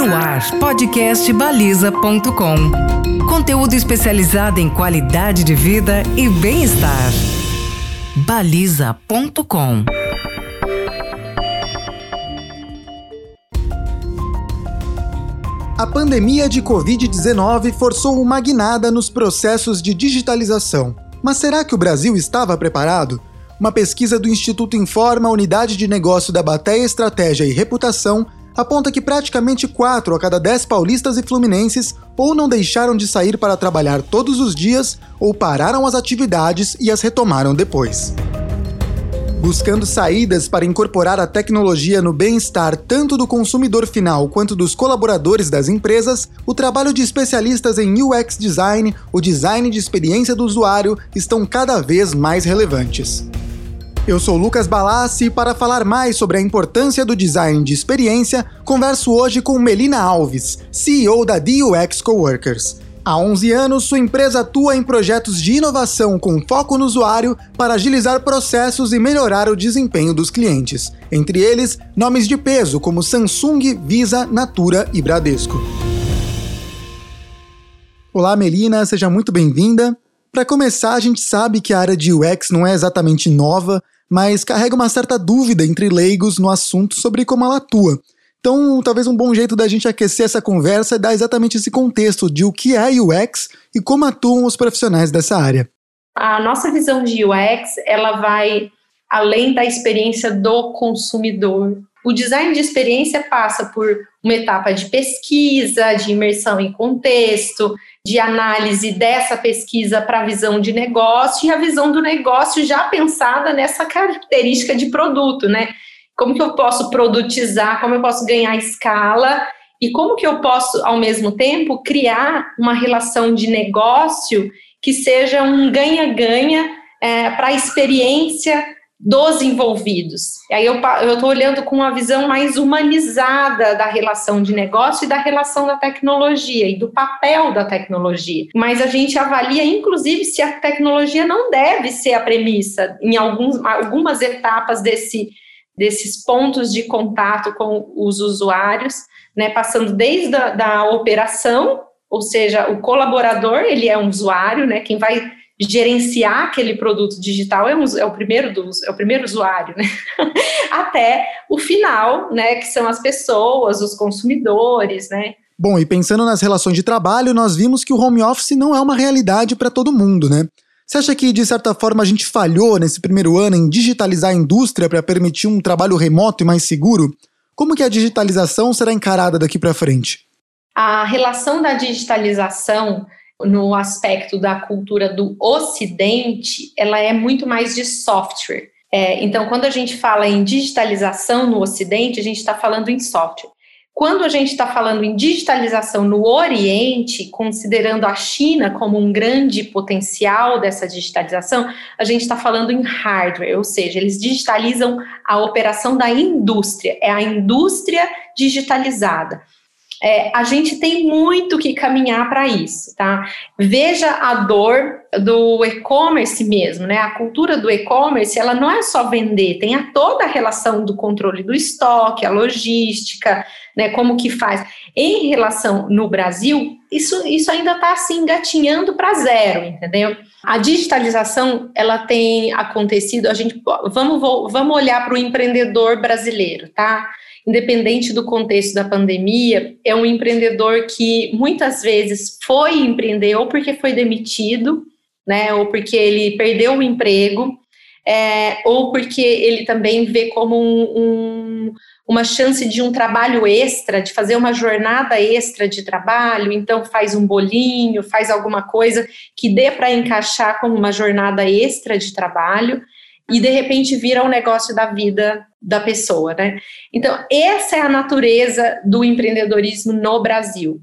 No ar, podcast baliza.com. Conteúdo especializado em qualidade de vida e bem-estar. baliza.com. A pandemia de Covid-19 forçou uma guinada nos processos de digitalização. Mas será que o Brasil estava preparado? Uma pesquisa do Instituto Informa, Unidade de Negócio da Bateia Estratégia e Reputação, aponta que praticamente 4 a cada 10 paulistas e fluminenses ou não deixaram de sair para trabalhar todos os dias ou pararam as atividades e as retomaram depois. Buscando saídas para incorporar a tecnologia no bem-estar tanto do consumidor final quanto dos colaboradores das empresas, o trabalho de especialistas em UX design, o design de experiência do usuário, estão cada vez mais relevantes. Eu sou Lucas Balassi e para falar mais sobre a importância do design de experiência, converso hoje com Melina Alves, CEO da DUX Coworkers. Há 11 anos, sua empresa atua em projetos de inovação com foco no usuário para agilizar processos e melhorar o desempenho dos clientes. Entre eles, nomes de peso como Samsung, Visa, Natura e Bradesco. Olá, Melina, seja muito bem-vinda. Para começar, a gente sabe que a área de UX não é exatamente nova, mas carrega uma certa dúvida entre leigos no assunto sobre como ela atua. Então, talvez um bom jeito da gente aquecer essa conversa é dar exatamente esse contexto de o que é UX e como atuam os profissionais dessa área. A nossa visão de UX, ela vai além da experiência do consumidor. O design de experiência passa por uma etapa de pesquisa, de imersão em contexto, de análise dessa pesquisa para a visão de negócio e a visão do negócio já pensada nessa característica de produto, né? Como que eu posso produtizar, como eu posso ganhar escala e como que eu posso, ao mesmo tempo, criar uma relação de negócio que seja um ganha-ganha é, para a experiência dos envolvidos. E aí eu estou olhando com uma visão mais humanizada da relação de negócio e da relação da tecnologia e do papel da tecnologia. Mas a gente avalia, inclusive, se a tecnologia não deve ser a premissa em alguns, algumas etapas desse, desses pontos de contato com os usuários, né, passando desde a da operação, ou seja, o colaborador, ele é um usuário, né, quem vai gerenciar aquele produto digital é, um, é o primeiro dos, é o primeiro usuário, né? Até o final, né? Que são as pessoas, os consumidores, né? Bom, e pensando nas relações de trabalho, nós vimos que o home office não é uma realidade para todo mundo, né? Você acha que, de certa forma, a gente falhou nesse primeiro ano em digitalizar a indústria para permitir um trabalho remoto e mais seguro? Como que a digitalização será encarada daqui para frente? A relação da digitalização no aspecto da cultura do Ocidente, ela é muito mais de software. É, então, quando a gente fala em digitalização no Ocidente, a gente está falando em software. Quando a gente está falando em digitalização no Oriente, considerando a China como um grande potencial dessa digitalização, a gente está falando em hardware, ou seja, eles digitalizam a operação da indústria, é a indústria digitalizada é, a gente tem muito que caminhar para isso, tá? Veja a dor do e-commerce mesmo, né? A cultura do e-commerce, ela não é só vender, tem a toda a relação do controle do estoque, a logística, né? Como que faz. Em relação no Brasil, isso, isso ainda está assim engatinhando para zero, entendeu? A digitalização ela tem acontecido. A gente vamos vamos olhar para o empreendedor brasileiro, tá? Independente do contexto da pandemia, é um empreendedor que muitas vezes foi empreender ou porque foi demitido, né, ou porque ele perdeu o emprego, é, ou porque ele também vê como um, um, uma chance de um trabalho extra, de fazer uma jornada extra de trabalho, então faz um bolinho, faz alguma coisa que dê para encaixar como uma jornada extra de trabalho e de repente vira um negócio da vida da pessoa, né? Então, essa é a natureza do empreendedorismo no Brasil.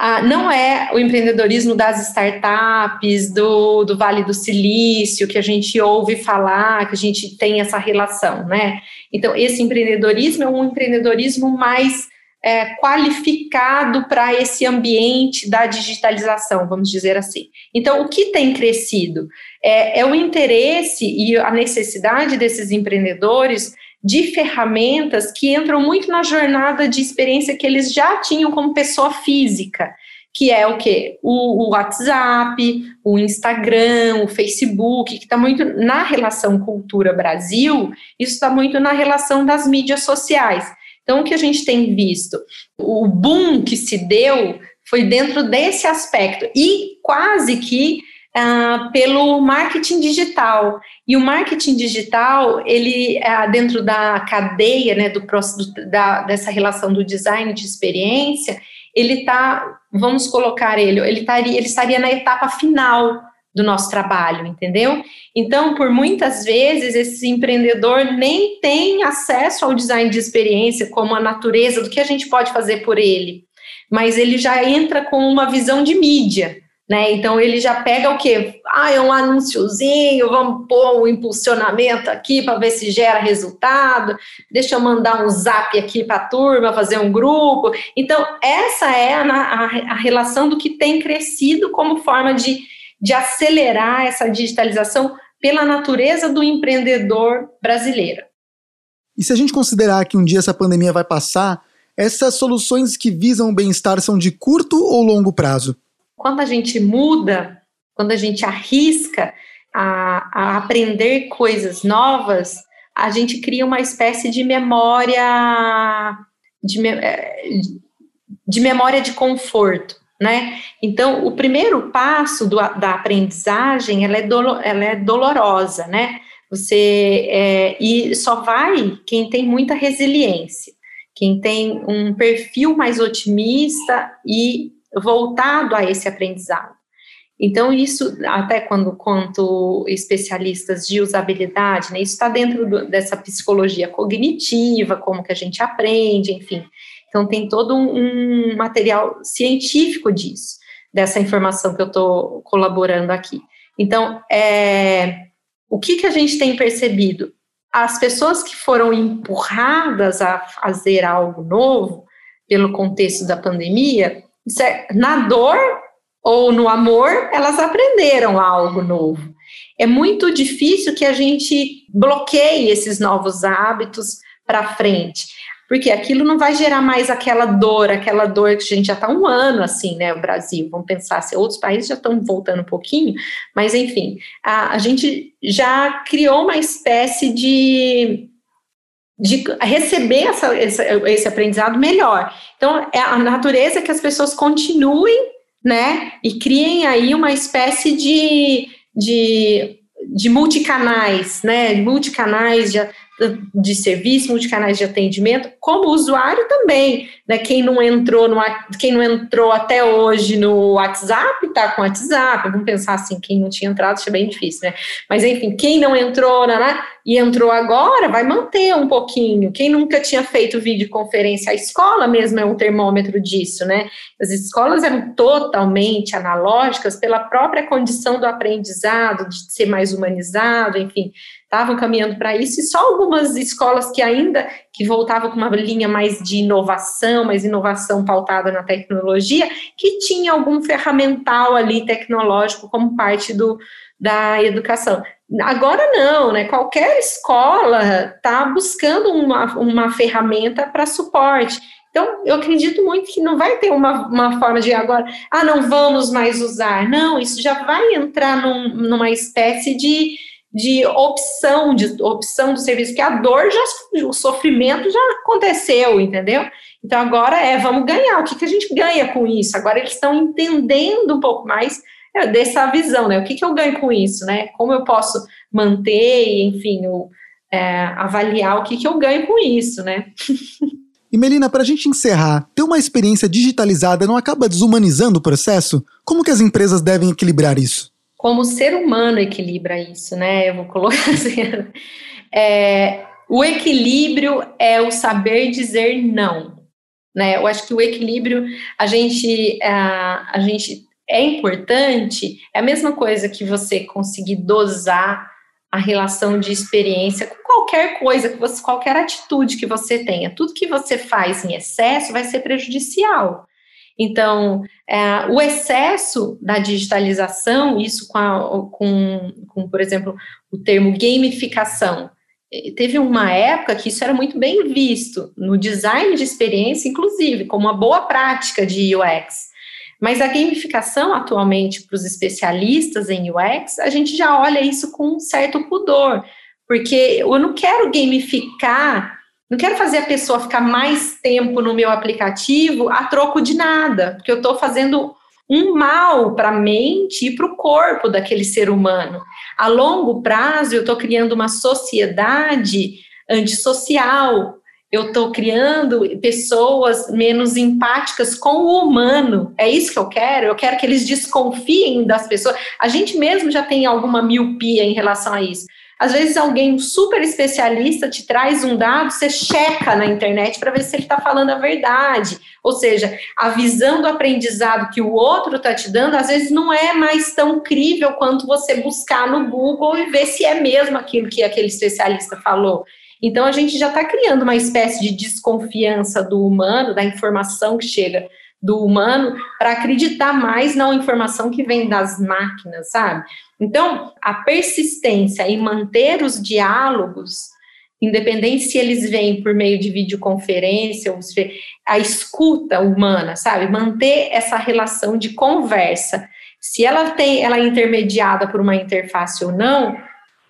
Ah, não é o empreendedorismo das startups, do, do Vale do Silício, que a gente ouve falar, que a gente tem essa relação, né? Então, esse empreendedorismo é um empreendedorismo mais é, qualificado para esse ambiente da digitalização, vamos dizer assim. Então, o que tem crescido é, é o interesse e a necessidade desses empreendedores de ferramentas que entram muito na jornada de experiência que eles já tinham como pessoa física, que é o que? O, WhatsApp, o Instagram, o Facebook, que está muito na relação cultura Brasil, isso está muito na relação das mídias sociais. Então, o que a gente tem visto? O boom que se deu foi dentro desse aspecto e quase que ah, pelo marketing digital. E o marketing digital, ele, ah, dentro da cadeia, né, do, do, da, dessa relação do design de experiência, ele está, vamos colocar ele, ele ele estaria na etapa final do nosso trabalho, entendeu? Então, por muitas vezes, esse empreendedor nem tem acesso ao design de experiência, como a natureza do que a gente pode fazer por ele, mas ele já entra com uma visão de mídia. Né? Então ele já pega o quê? Ah, é um anúnciozinho, vamos pôr um impulsionamento aqui para ver se gera resultado. Deixa eu mandar um zap aqui para a turma, fazer um grupo. Então, essa é a, a, a, relação do que tem crescido como forma de, de acelerar essa digitalização pela natureza do empreendedor brasileiro. E se a gente considerar que um dia essa pandemia vai passar, essas soluções que visam o bem-estar são de curto ou longo prazo? quando a gente muda, quando a gente arrisca a, a aprender coisas novas, a gente cria uma espécie de memória de, eh, de memória de conforto, né? Então, o primeiro passo do, da aprendizagem, ela é, dolo, ela é dolorosa, né? Você, é, e só vai quem tem muita resiliência, quem tem um perfil mais otimista e voltado a esse aprendizado. Então, isso, até quando conto especialistas de usabilidade, né, isso está dentro do, dessa psicologia cognitiva, como que a gente aprende, enfim. Então, tem todo um, material científico disso, dessa informação que eu estou colaborando aqui. Então, é, o que, que a gente tem percebido? As pessoas que foram empurradas a fazer algo novo, pelo contexto da pandemia, é, na dor ou no amor, elas aprenderam algo novo. É muito difícil que a gente bloqueie esses novos hábitos para frente, porque aquilo não vai gerar mais aquela dor, aquela dor que a gente já está um ano assim, né? O Brasil, vamos pensar se outros países já estão voltando um pouquinho, mas enfim, a, a gente já criou uma espécie de de receber essa, esse, aprendizado melhor. Então, é a natureza que as pessoas continuem, né, e criem aí uma espécie de, de, de multicanais, né, multicanais de, de serviço, multicanais de atendimento, como usuário também, né? Quem não entrou no, quem não entrou até hoje no WhatsApp, está com WhatsApp. Vamos pensar assim, quem não tinha entrado, isso é bem difícil, né? Mas enfim, quem não entrou né, né, e entrou agora, vai manter um pouquinho. Quem nunca tinha feito videoconferência, a escola mesmo é um termômetro disso, né? As escolas eram totalmente analógicas pela própria condição do aprendizado, de ser mais humanizado, enfim estavam caminhando para isso, e só algumas escolas que ainda que voltavam com uma linha mais de inovação, mais inovação pautada na tecnologia, que tinha algum ferramental ali tecnológico como parte do, da educação. Agora não, né? Qualquer escola está buscando uma, uma ferramenta para suporte. Então, eu acredito muito que não vai ter uma, uma forma de agora, ah, não vamos mais usar. Não, isso já vai entrar num, numa espécie de de opção, de opção do serviço, porque a dor já, o sofrimento já aconteceu, entendeu? Então agora é, vamos ganhar, o que, que a gente ganha com isso? Agora eles estão entendendo um pouco mais é, dessa visão, né? O que, que eu ganho com isso, né? Como eu posso manter, enfim, o, é, avaliar o que, que eu ganho com isso, né? E Melina, para a gente encerrar, ter uma experiência digitalizada não acaba desumanizando o processo? Como que as empresas devem equilibrar isso? Como o ser humano equilibra isso, né? Eu vou colocar assim. É, o equilíbrio é o saber dizer não, né? Eu acho que o equilíbrio, a gente, a, a gente é importante, é a mesma coisa que você conseguir dosar a relação de experiência com qualquer coisa, que você, qualquer atitude que você tenha. Tudo que você faz em excesso vai ser prejudicial. Então, é, o excesso da digitalização, isso com, a, com, com, por exemplo, o termo gamificação, teve uma época que isso era muito bem visto no design de experiência, inclusive, como uma boa prática de UX. Mas a gamificação atualmente para os especialistas em UX, a gente já olha isso com um certo pudor, porque eu não quero gamificar, não quero fazer a pessoa ficar mais tempo no meu aplicativo a troco de nada, porque eu estou fazendo um mal para a mente e para o corpo daquele ser humano. A longo prazo, eu estou criando uma sociedade antissocial, eu estou criando pessoas menos empáticas com o humano. É isso que eu quero. Eu quero que eles desconfiem das pessoas. A gente mesmo já tem alguma miopia em relação a isso. Às vezes alguém super especialista te traz um dado, você checa na internet para ver se ele está falando a verdade. Ou seja, a visão do aprendizado que o outro está te dando, às vezes não é mais tão crível quanto você buscar no Google e ver se é mesmo aquilo que aquele especialista falou. Então a gente já está criando uma espécie de desconfiança do humano, da informação que chega do humano, para acreditar mais na informação que vem das máquinas, sabe? Então, a persistência em manter os diálogos, independente se eles vêm por meio de videoconferência ou a escuta humana, sabe? Manter essa relação de conversa. Se ela tem, ela é intermediada por uma interface ou não,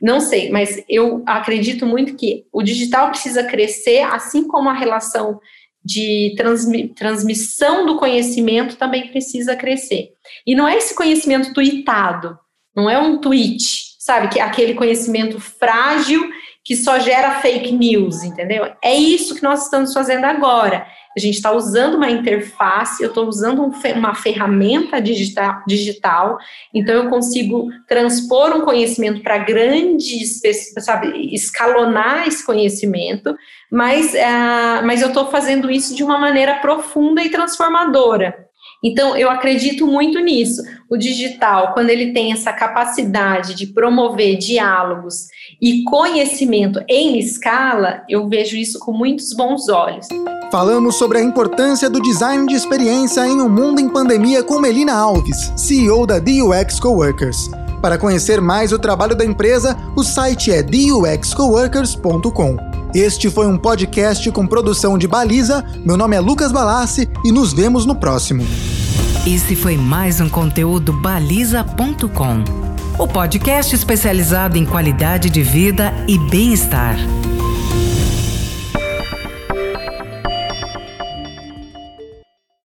não sei, mas eu acredito muito que o digital precisa crescer, assim como a relação de transmi transmissão do conhecimento também precisa crescer. E não é esse conhecimento tweetado, não é um tweet, sabe? Que é aquele conhecimento frágil que só gera fake news, entendeu? É isso que nós estamos fazendo agora. A gente está usando uma interface, eu estou usando um, uma ferramenta digital, digital, então eu consigo transpor um conhecimento para grandes, sabe, escalonar esse conhecimento, mas, uh, mas eu estou fazendo isso de uma maneira profunda e transformadora. Então, eu acredito muito nisso. O digital, quando ele tem essa capacidade de promover diálogos e conhecimento em escala, eu vejo isso com muitos bons olhos. Falamos sobre a importância do design de experiência em um mundo em pandemia com Melina Alves, CEO da DUX Coworkers. Para conhecer mais o trabalho da empresa, o site é duxcoworkers.com. Este foi um podcast com produção de Baliza. Meu nome é Lucas Balassi e nos vemos no próximo. Esse foi mais um conteúdo baliza.com, o podcast especializado em qualidade de vida e bem-estar.